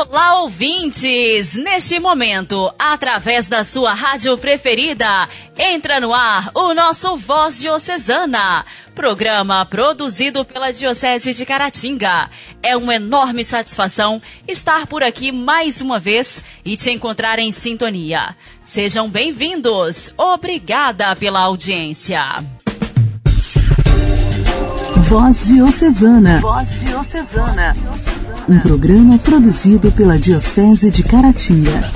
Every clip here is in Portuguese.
Olá, ouvintes! Neste momento, através da sua rádio preferida, entra no ar o nosso Voz Diocesana, programa produzido pela Diocese de Caratinga. É uma enorme satisfação estar por aqui mais uma vez e te encontrar em sintonia. Sejam bem-vindos! Obrigada pela audiência! Voz Diocesana. Voz Diocesana um programa produzido pela Diocese de Caratinga.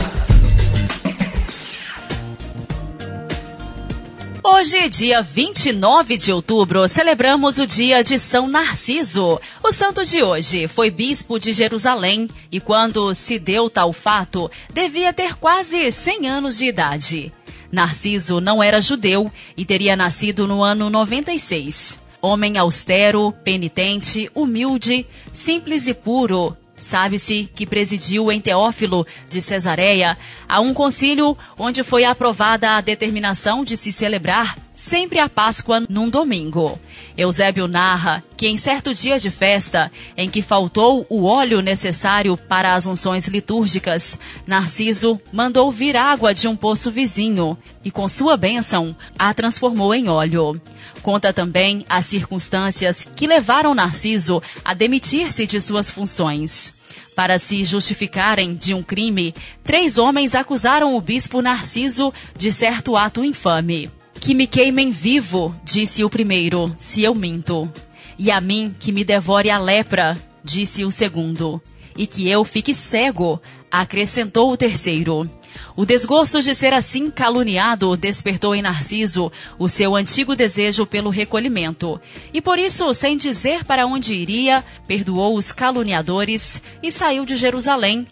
Hoje, dia 29 de outubro, celebramos o dia de São Narciso. O santo de hoje foi bispo de Jerusalém e, quando se deu tal fato, devia ter quase 100 anos de idade. Narciso não era judeu e teria nascido no ano 96. Homem austero, penitente, humilde, simples e puro, Sabe-se que presidiu em Teófilo de Cesareia a um concílio onde foi aprovada a determinação de se celebrar sempre a Páscoa num domingo. Eusébio narra que em certo dia de festa, em que faltou o óleo necessário para as unções litúrgicas, Narciso mandou vir água de um poço vizinho e, com sua bênção, a transformou em óleo. Conta também as circunstâncias que levaram Narciso a demitir-se de suas funções. Para se justificarem de um crime, três homens acusaram o bispo Narciso de certo ato infame. Que me queimem vivo, disse o primeiro, se eu minto. E a mim que me devore a lepra, disse o segundo. E que eu fique cego, acrescentou o terceiro. O desgosto de ser assim caluniado despertou em Narciso o seu antigo desejo pelo recolhimento. E por isso, sem dizer para onde iria, perdoou os caluniadores e saiu de Jerusalém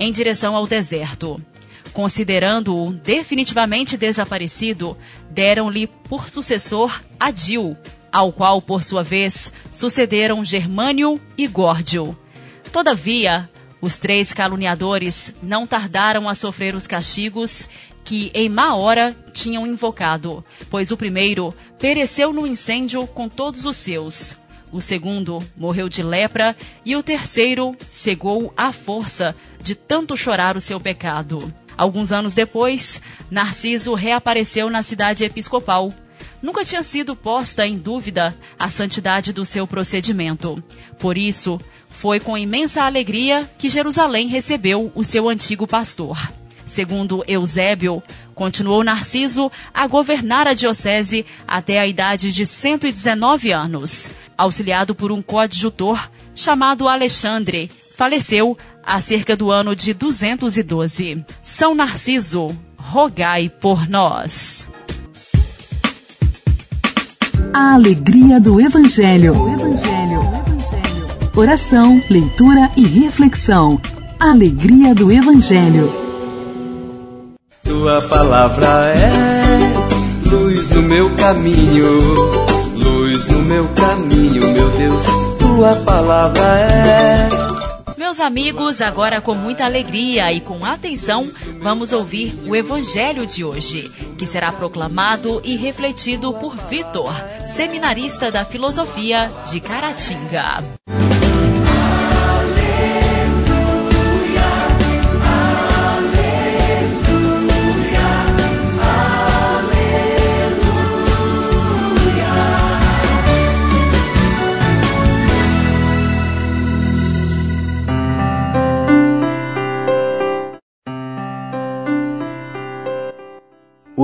em direção ao deserto. Considerando-o definitivamente desaparecido, deram-lhe por sucessor Adil, ao qual, por sua vez, sucederam Germânio e Górdio. Todavia, os três caluniadores não tardaram a sofrer os castigos que, em má hora, tinham invocado, pois o primeiro pereceu no incêndio com todos os seus. O segundo morreu de lepra e o terceiro cegou à força de tanto chorar o seu pecado. Alguns anos depois, Narciso reapareceu na cidade episcopal. Nunca tinha sido posta em dúvida a santidade do seu procedimento. Por isso, foi com imensa alegria que Jerusalém recebeu o seu antigo pastor. Segundo Eusébio, continuou Narciso a governar a diocese até a idade de 119 anos. Auxiliado por um coadjutor chamado Alexandre, faleceu há cerca do ano de 212. São Narciso, rogai por nós. A alegria do Evangelho. O Evangelho. O Evangelho. Oração, leitura e reflexão. Alegria do Evangelho. Tua palavra é luz no meu caminho, luz no meu caminho, meu Deus. Tua palavra é meus amigos, agora com muita alegria e com atenção, vamos ouvir o Evangelho de hoje, que será proclamado e refletido por Vitor, seminarista da filosofia de Caratinga.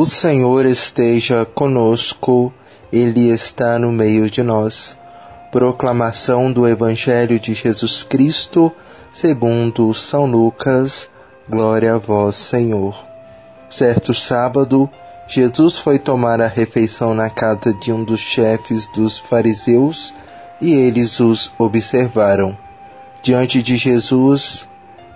O Senhor esteja conosco, Ele está no meio de nós. Proclamação do Evangelho de Jesus Cristo, segundo São Lucas. Glória a vós, Senhor. Certo sábado, Jesus foi tomar a refeição na casa de um dos chefes dos fariseus e eles os observaram. Diante de Jesus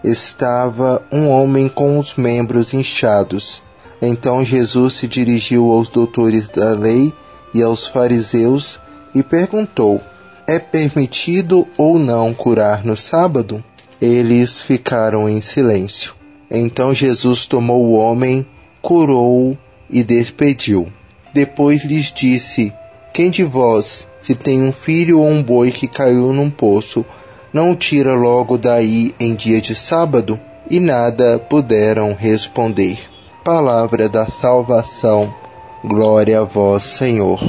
estava um homem com os membros inchados então Jesus se dirigiu aos doutores da lei e aos fariseus e perguntou: É permitido ou não curar no sábado? Eles ficaram em silêncio. Então Jesus tomou o homem curou e despediu. Depois lhes disse: Quem de vós, se tem um filho ou um boi que caiu num poço, não o tira logo daí em dia de sábado? E nada puderam responder. Palavra da salvação. Glória a vós, Senhor.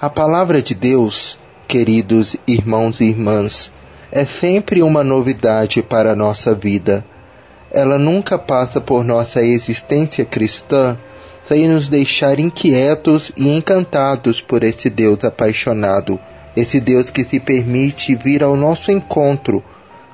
A palavra de Deus, queridos irmãos e irmãs, é sempre uma novidade para a nossa vida. Ela nunca passa por nossa existência cristã sem nos deixar inquietos e encantados por esse Deus apaixonado, esse Deus que se permite vir ao nosso encontro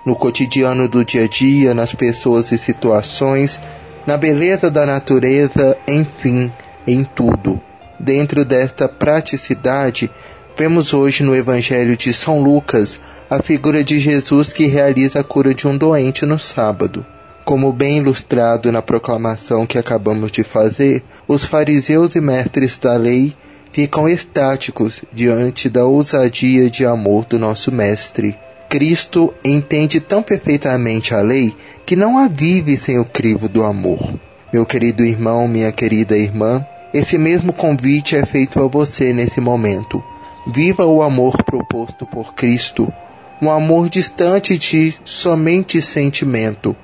no cotidiano do dia a dia, nas pessoas e situações, na beleza da natureza, enfim, em tudo. Dentro desta praticidade, vemos hoje no Evangelho de São Lucas a figura de Jesus que realiza a cura de um doente no sábado. Como bem ilustrado na proclamação que acabamos de fazer, os fariseus e mestres da lei ficam estáticos diante da ousadia de amor do nosso Mestre. Cristo entende tão perfeitamente a lei que não a vive sem o crivo do amor. Meu querido irmão, minha querida irmã, esse mesmo convite é feito a você nesse momento. Viva o amor proposto por Cristo, um amor distante de somente sentimento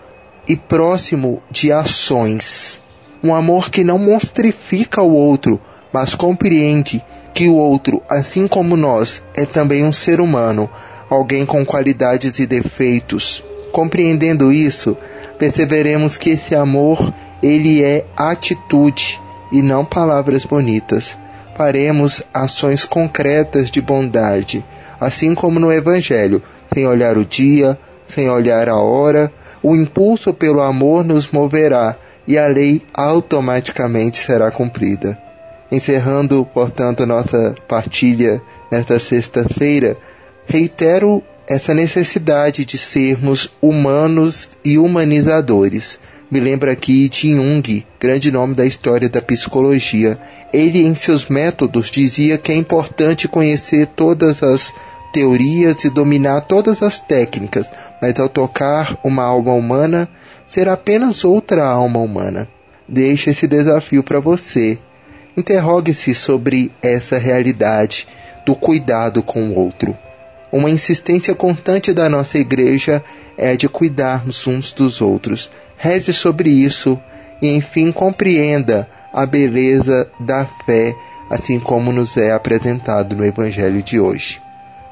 e próximo de ações. Um amor que não monstrifica o outro, mas compreende que o outro, assim como nós, é também um ser humano, alguém com qualidades e defeitos. Compreendendo isso, perceberemos que esse amor, ele é atitude, e não palavras bonitas. Faremos ações concretas de bondade, assim como no Evangelho, sem olhar o dia, sem olhar a hora, o impulso pelo amor nos moverá e a lei automaticamente será cumprida. Encerrando, portanto, nossa partilha nesta sexta-feira, reitero essa necessidade de sermos humanos e humanizadores me lembra aqui de Jung, grande nome da história da psicologia. Ele, em seus métodos, dizia que é importante conhecer todas as teorias e dominar todas as técnicas, mas ao tocar uma alma humana, será apenas outra alma humana. Deixe esse desafio para você. Interrogue-se sobre essa realidade do cuidado com o outro. Uma insistência constante da nossa igreja é de cuidarmos uns dos outros. Reze sobre isso e, enfim, compreenda a beleza da fé, assim como nos é apresentado no Evangelho de hoje.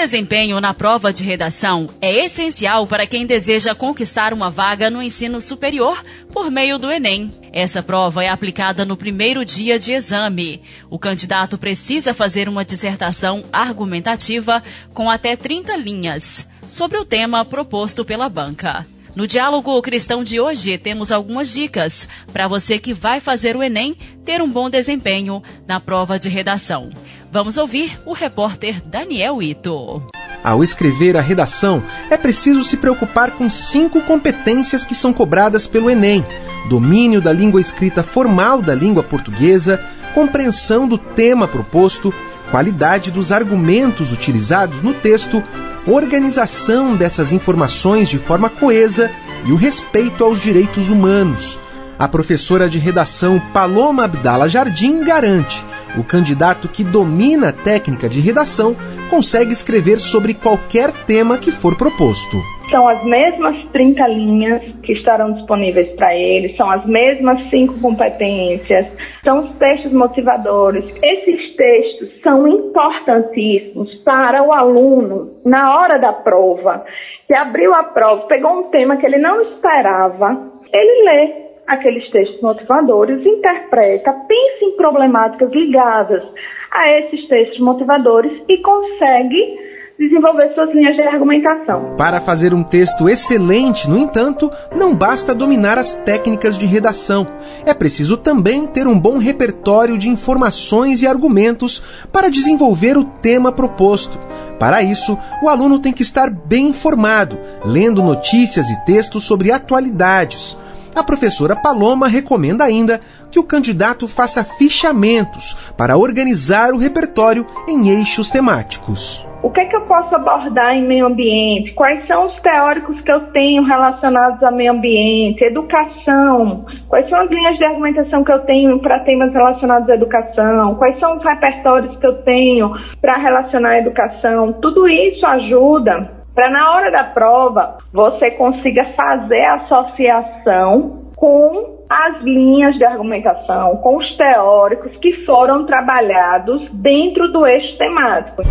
desempenho na prova de redação é essencial para quem deseja conquistar uma vaga no ensino superior por meio do Enem. Essa prova é aplicada no primeiro dia de exame. O candidato precisa fazer uma dissertação argumentativa com até 30 linhas sobre o tema proposto pela banca. No Diálogo Cristão de hoje, temos algumas dicas para você que vai fazer o Enem ter um bom desempenho na prova de redação. Vamos ouvir o repórter Daniel Ito. Ao escrever a redação, é preciso se preocupar com cinco competências que são cobradas pelo Enem: domínio da língua escrita formal da língua portuguesa, compreensão do tema proposto, qualidade dos argumentos utilizados no texto, organização dessas informações de forma coesa e o respeito aos direitos humanos. A professora de redação Paloma Abdala Jardim garante: o candidato que domina a técnica de redação consegue escrever sobre qualquer tema que for proposto. São as mesmas 30 linhas que estarão disponíveis para ele, são as mesmas cinco competências, são os textos motivadores. Esses textos são importantíssimos para o aluno na hora da prova, que abriu a prova, pegou um tema que ele não esperava, ele lê aqueles textos motivadores, interpreta, pensa em problemáticas ligadas a esses textos motivadores e consegue desenvolver suas linhas de argumentação. Para fazer um texto excelente, no entanto, não basta dominar as técnicas de redação. É preciso também ter um bom repertório de informações e argumentos para desenvolver o tema proposto. Para isso, o aluno tem que estar bem informado, lendo notícias e textos sobre atualidades. A professora Paloma recomenda ainda que o candidato faça fichamentos para organizar o repertório em eixos temáticos. O que, é que eu posso abordar em meio ambiente? Quais são os teóricos que eu tenho relacionados a meio ambiente? Educação. Quais são as linhas de argumentação que eu tenho para temas relacionados à educação? Quais são os repertórios que eu tenho para relacionar a educação? Tudo isso ajuda para na hora da prova você consiga fazer associação com as linhas de argumentação, com os teóricos que foram trabalhados dentro do eixo temático.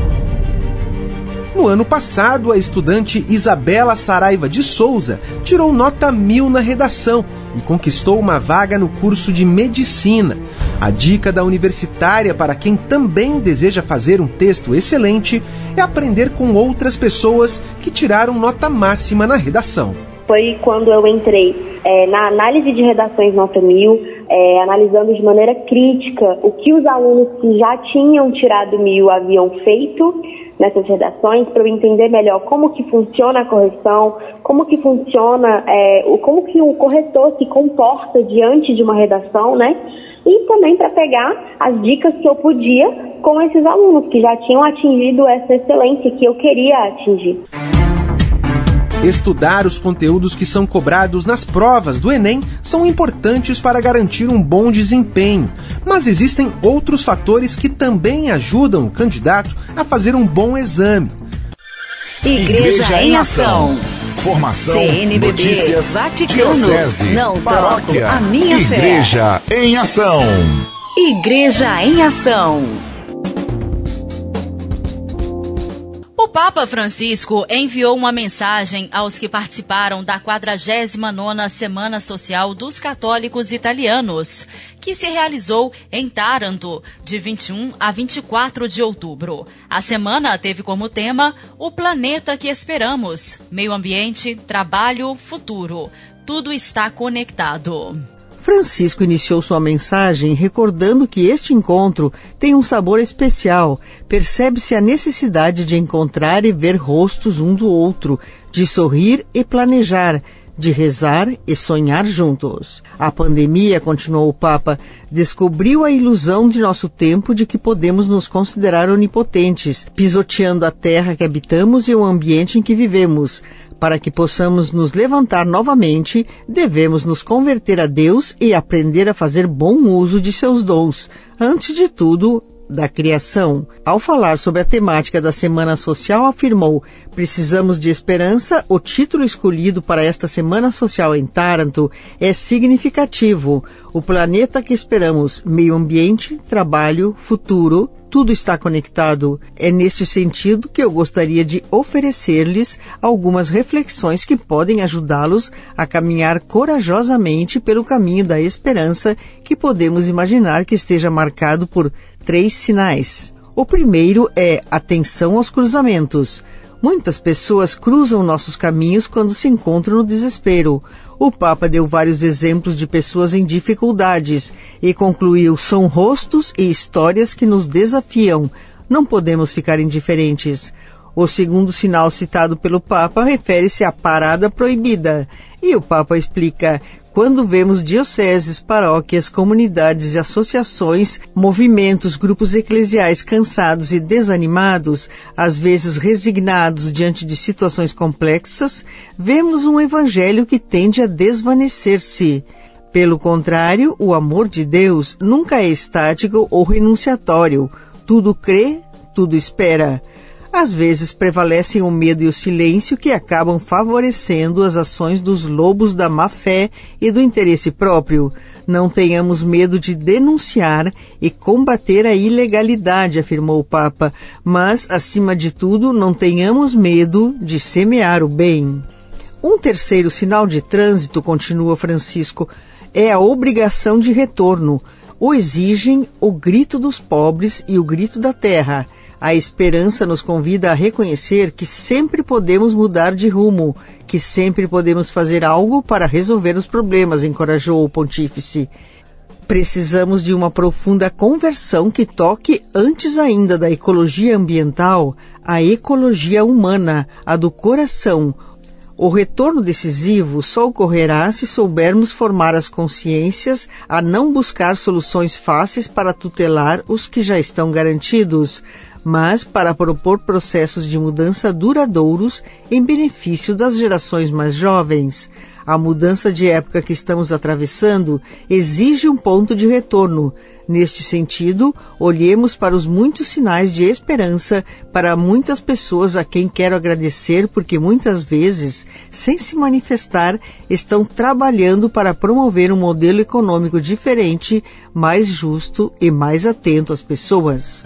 No ano passado, a estudante Isabela Saraiva de Souza tirou nota mil na redação e conquistou uma vaga no curso de medicina. A dica da universitária para quem também deseja fazer um texto excelente é aprender com outras pessoas que tiraram nota máxima na redação. Foi quando eu entrei é, na análise de redações nota mil, é, analisando de maneira crítica o que os alunos que já tinham tirado mil haviam feito nessas redações para eu entender melhor como que funciona a correção, como que funciona, é, como que o corretor se comporta diante de uma redação, né? E também para pegar as dicas que eu podia com esses alunos que já tinham atingido essa excelência que eu queria atingir. Estudar os conteúdos que são cobrados nas provas do Enem são importantes para garantir um bom desempenho, mas existem outros fatores que também ajudam o candidato a fazer um bom exame. Igreja, Igreja em Ação. Formação, CNBB, notícias, Vaticano, diocese, não paróquia, a minha Igreja fé. em Ação. Igreja em Ação. Papa Francisco enviou uma mensagem aos que participaram da 49ª Semana Social dos Católicos Italianos, que se realizou em Taranto, de 21 a 24 de outubro. A semana teve como tema O Planeta que Esperamos, Meio Ambiente, Trabalho, Futuro. Tudo está conectado. Francisco iniciou sua mensagem recordando que este encontro tem um sabor especial. Percebe-se a necessidade de encontrar e ver rostos um do outro, de sorrir e planejar, de rezar e sonhar juntos. A pandemia, continuou o Papa, descobriu a ilusão de nosso tempo de que podemos nos considerar onipotentes, pisoteando a terra que habitamos e o ambiente em que vivemos. Para que possamos nos levantar novamente, devemos nos converter a Deus e aprender a fazer bom uso de seus dons. Antes de tudo, da criação. Ao falar sobre a temática da Semana Social, afirmou: Precisamos de esperança. O título escolhido para esta Semana Social em Taranto é significativo. O planeta que esperamos: meio ambiente, trabalho, futuro, tudo está conectado. É neste sentido que eu gostaria de oferecer-lhes algumas reflexões que podem ajudá-los a caminhar corajosamente pelo caminho da esperança que podemos imaginar que esteja marcado por três sinais. O primeiro é atenção aos cruzamentos. Muitas pessoas cruzam nossos caminhos quando se encontram no desespero. O Papa deu vários exemplos de pessoas em dificuldades e concluiu: são rostos e histórias que nos desafiam. Não podemos ficar indiferentes. O segundo sinal citado pelo Papa refere-se à parada proibida. E o Papa explica: quando vemos dioceses, paróquias, comunidades e associações, movimentos, grupos eclesiais cansados e desanimados, às vezes resignados diante de situações complexas, vemos um evangelho que tende a desvanecer-se. Pelo contrário, o amor de Deus nunca é estático ou renunciatório. Tudo crê, tudo espera. Às vezes prevalecem o medo e o silêncio que acabam favorecendo as ações dos lobos da má fé e do interesse próprio. Não tenhamos medo de denunciar e combater a ilegalidade, afirmou o Papa, mas, acima de tudo, não tenhamos medo de semear o bem. Um terceiro sinal de trânsito, continua Francisco, é a obrigação de retorno. O exigem o grito dos pobres e o grito da terra A esperança nos convida a reconhecer que sempre podemos mudar de rumo, que sempre podemos fazer algo para resolver os problemas, encorajou o pontífice. Precisamos de uma profunda conversão que toque, antes ainda da ecologia ambiental, a ecologia humana, a do coração. O retorno decisivo só ocorrerá se soubermos formar as consciências a não buscar soluções fáceis para tutelar os que já estão garantidos, mas para propor processos de mudança duradouros em benefício das gerações mais jovens. A mudança de época que estamos atravessando exige um ponto de retorno. Neste sentido, olhemos para os muitos sinais de esperança para muitas pessoas a quem quero agradecer porque muitas vezes, sem se manifestar, estão trabalhando para promover um modelo econômico diferente, mais justo e mais atento às pessoas.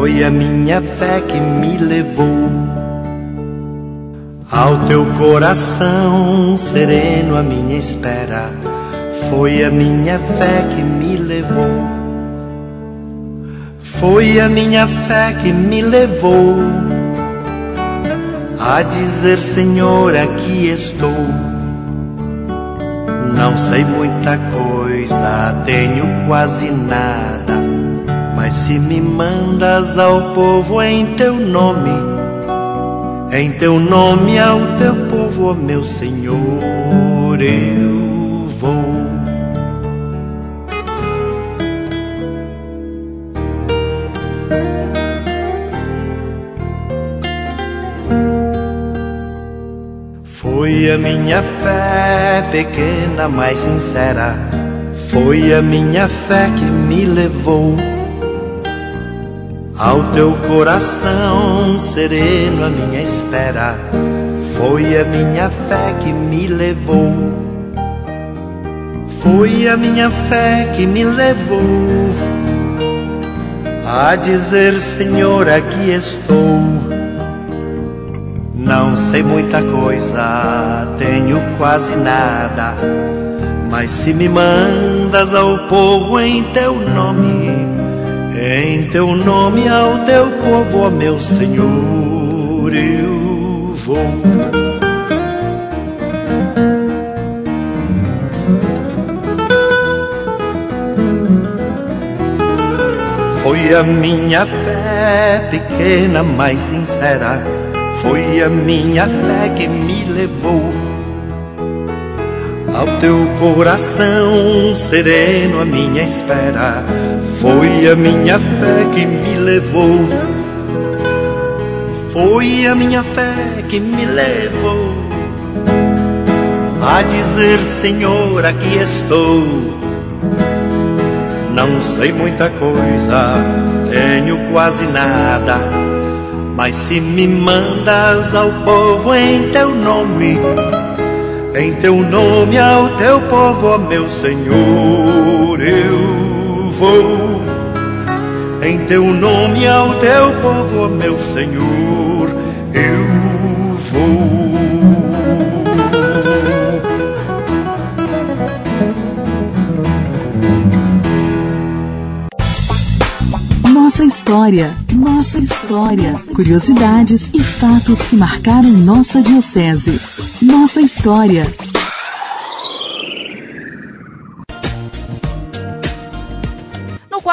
Foi a minha fé que me levou ao teu coração sereno, a minha espera. Foi a minha fé que me levou. Foi a minha fé que me levou a dizer: Senhor, aqui estou. Não sei muita coisa, tenho quase nada mas se me mandas ao povo em teu nome, em teu nome ao teu povo, ó meu Senhor, eu vou. Foi a minha fé pequena, mas sincera. Foi a minha fé que me levou ao teu coração sereno, a minha espera foi a minha fé que me levou. Foi a minha fé que me levou a dizer: Senhor, aqui estou. Não sei muita coisa, tenho quase nada, mas se me mandas ao povo em teu nome em teu nome ao teu povo, ó meu Senhor, eu vou. Foi a minha fé pequena, mas sincera. Foi a minha fé que me levou ao teu coração sereno, a minha espera foi a minha fé que me levou. Foi a minha fé que me levou a dizer: Senhor, aqui estou. Não sei muita coisa, tenho quase nada. Mas se me mandas ao povo em teu nome, em teu nome ao teu povo, ó meu Senhor, eu vou em teu nome ao teu povo, meu Senhor, eu vou. Nossa história, nossa história, curiosidades e fatos que marcaram nossa diocese. Nossa história.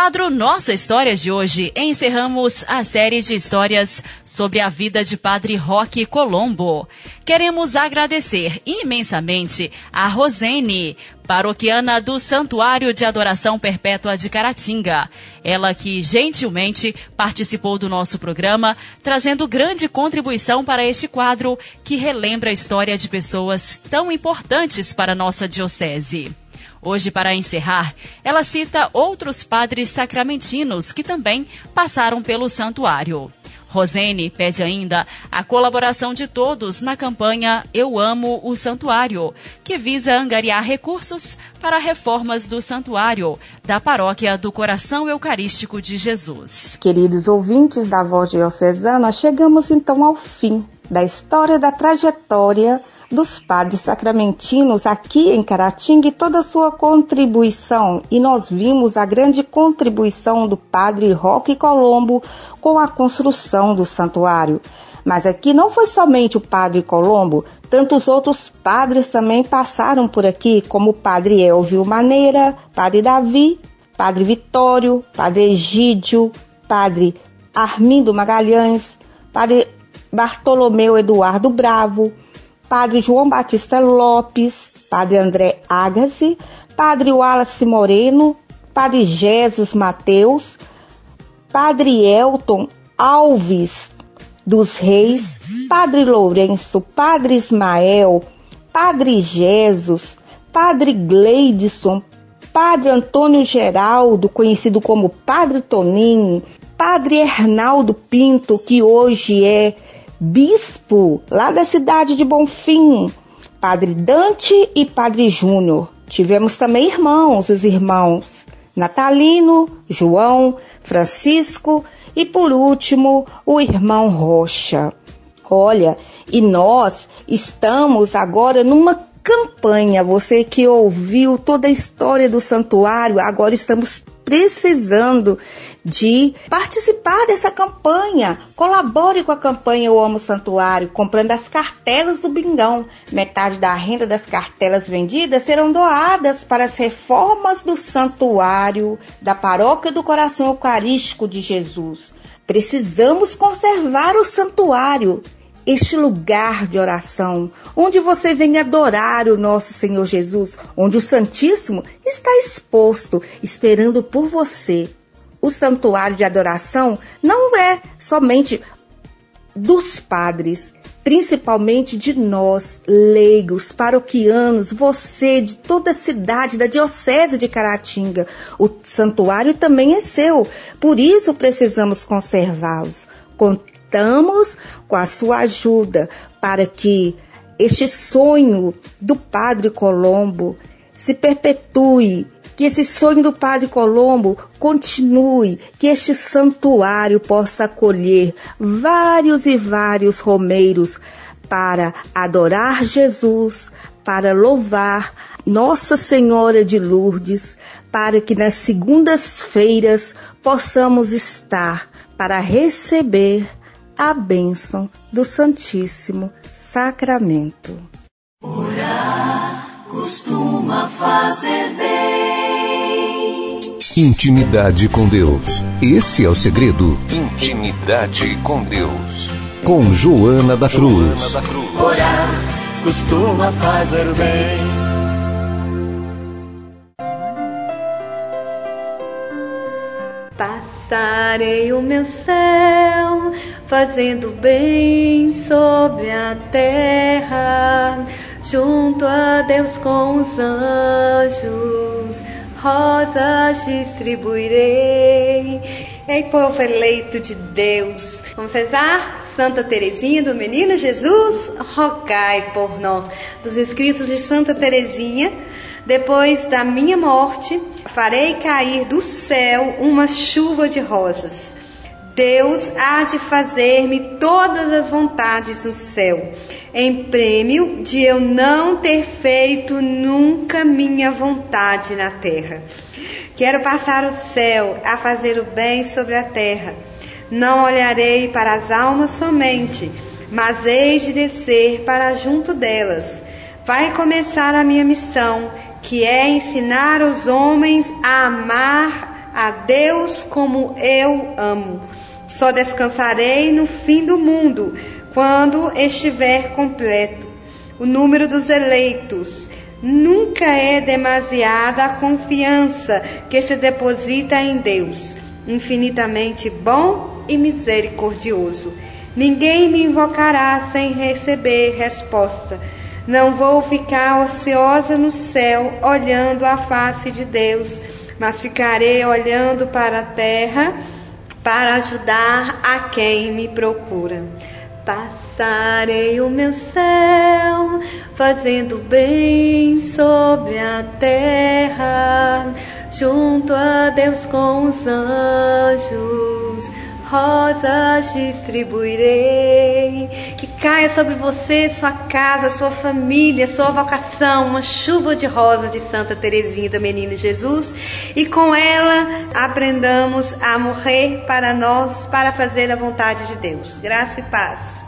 Quadro Nossa História de hoje, encerramos a série de histórias sobre a vida de Padre Roque Colombo. Queremos agradecer imensamente a Rosene, paroquiana do Santuário de Adoração Perpétua de Caratinga. Ela que gentilmente participou do nosso programa, trazendo grande contribuição para este quadro que relembra a história de pessoas tão importantes para a nossa diocese. Hoje, para encerrar, ela cita outros padres sacramentinos que também passaram pelo santuário. Rosene pede ainda a colaboração de todos na campanha Eu Amo o Santuário, que visa angariar recursos para reformas do santuário da Paróquia do Coração Eucarístico de Jesus. Queridos ouvintes da Voz Diocesana, chegamos então ao fim da história da trajetória dos padres sacramentinos aqui em Caratinga e toda a sua contribuição. E nós vimos a grande contribuição do padre Roque Colombo com a construção do santuário. Mas aqui não foi somente o padre Colombo, tantos outros padres também passaram por aqui, como o padre Elvio Maneira, padre Davi, padre Vitório, padre Egídio, padre Armindo Magalhães, padre Bartolomeu Eduardo Bravo, Padre João Batista Lopes, Padre André Agassi, Padre Wallace Moreno, Padre Jesus Mateus, Padre Elton Alves dos Reis, Padre Lourenço, Padre Ismael, Padre Jesus, Padre Gleidson, Padre Antônio Geraldo, conhecido como Padre Toninho, Padre Hernaldo Pinto, que hoje é bispo lá da cidade de Bonfim, Padre Dante e Padre Júnior. Tivemos também irmãos, os irmãos Natalino, João, Francisco e por último o irmão Rocha. Olha, e nós estamos agora numa campanha. Você que ouviu toda a história do santuário, agora estamos precisando de participar dessa campanha. Colabore com a campanha Eu Amo Santuário, comprando as cartelas do Bingão. Metade da renda das cartelas vendidas serão doadas para as reformas do santuário da Paróquia do Coração Eucarístico de Jesus. Precisamos conservar o santuário este lugar de oração, onde você vem adorar o nosso Senhor Jesus, onde o Santíssimo está exposto, esperando por você. O santuário de adoração não é somente dos padres, principalmente de nós, leigos, paroquianos, você de toda a cidade, da Diocese de Caratinga. O santuário também é seu, por isso precisamos conservá-los contamos com a sua ajuda para que este sonho do Padre Colombo se perpetue, que esse sonho do Padre Colombo continue, que este santuário possa acolher vários e vários romeiros para adorar Jesus, para louvar Nossa Senhora de Lourdes, para que nas segundas-feiras possamos estar para receber a bênção do Santíssimo Sacramento. Orar costuma fazer bem. Intimidade com Deus. Esse é o segredo. Intimidade com Deus. Com Joana da Cruz. Joana da Cruz. Orar costuma fazer bem. Passarei o meu céu fazendo bem sobre a terra, junto a Deus com os anjos, rosas distribuirei. Ei, povo eleito de Deus, vamos rezar? Santa Teresinha do Menino Jesus, rogai por nós. Dos escritos de Santa Teresinha, depois da minha morte, farei cair do céu uma chuva de rosas Deus há de fazer-me todas as vontades no céu, em prêmio de eu não ter feito nunca minha vontade na terra. Quero passar o céu a fazer o bem sobre a terra. Não olharei para as almas somente, mas hei de descer para junto delas. Vai começar a minha missão, que é ensinar os homens a amar a Deus como eu amo só descansarei no fim do mundo, quando estiver completo. O número dos eleitos. Nunca é demasiada a confiança que se deposita em Deus, infinitamente bom e misericordioso. Ninguém me invocará sem receber resposta. Não vou ficar ociosa no céu, olhando a face de Deus, mas ficarei olhando para a terra para ajudar a quem me procura. Passarei o meu céu, fazendo bem sobre a terra, junto a Deus com os anjos rosas distribuirei. Que caia sobre você, sua casa, sua família, sua vocação, uma chuva de rosas de Santa Teresinha do Menino Jesus. E com ela aprendamos a morrer para nós, para fazer a vontade de Deus. Graça e paz.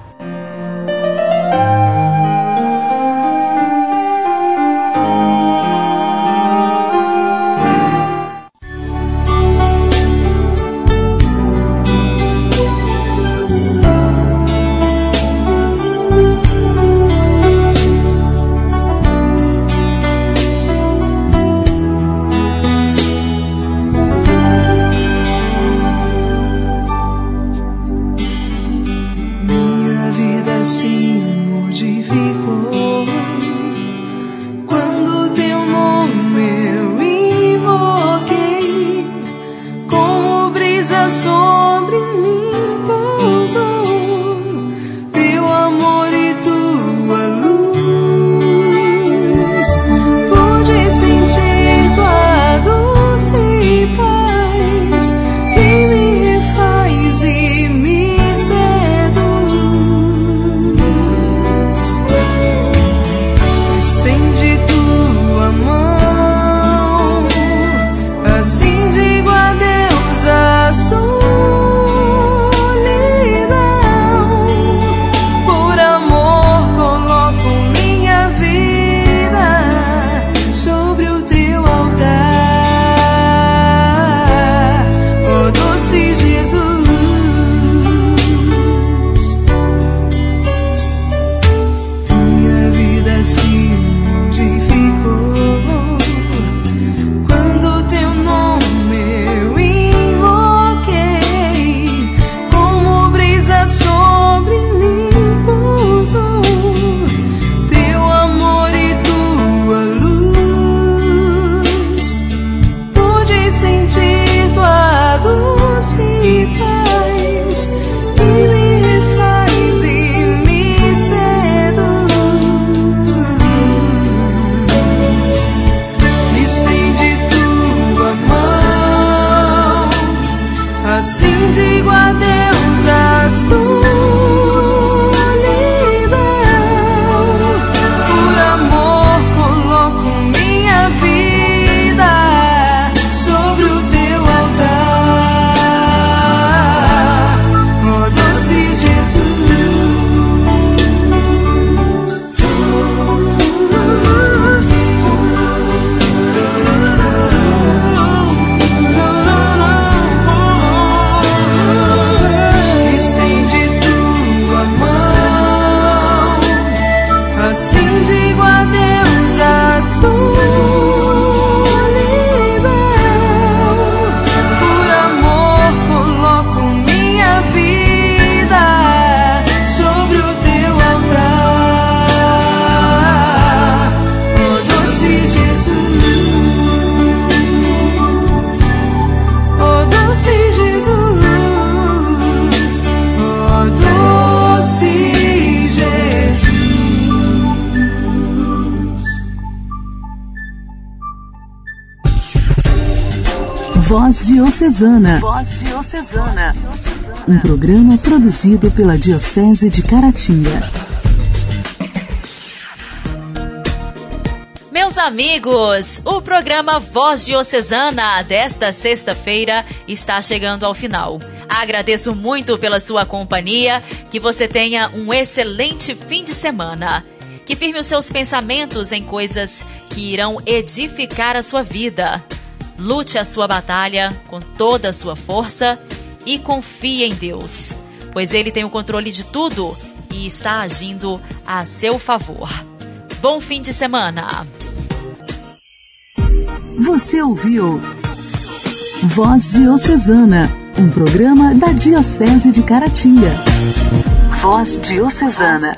Voz Diocesana. Voz Diocesana. Um programa produzido pela Diocese de Caratinga. Meus amigos, o programa Voz Diocesana desta sexta-feira está chegando ao final. Agradeço muito pela sua companhia, que você tenha um excelente fim de semana. Que firme os seus pensamentos em coisas que irão edificar a sua vida. Lute a sua batalha com toda a sua força e confie em Deus, pois Ele tem o controle de tudo e está agindo a seu favor. Bom fim de semana! Você ouviu Voz Diocesana, um programa da Diocese de Caratinga. Voz Diocesana.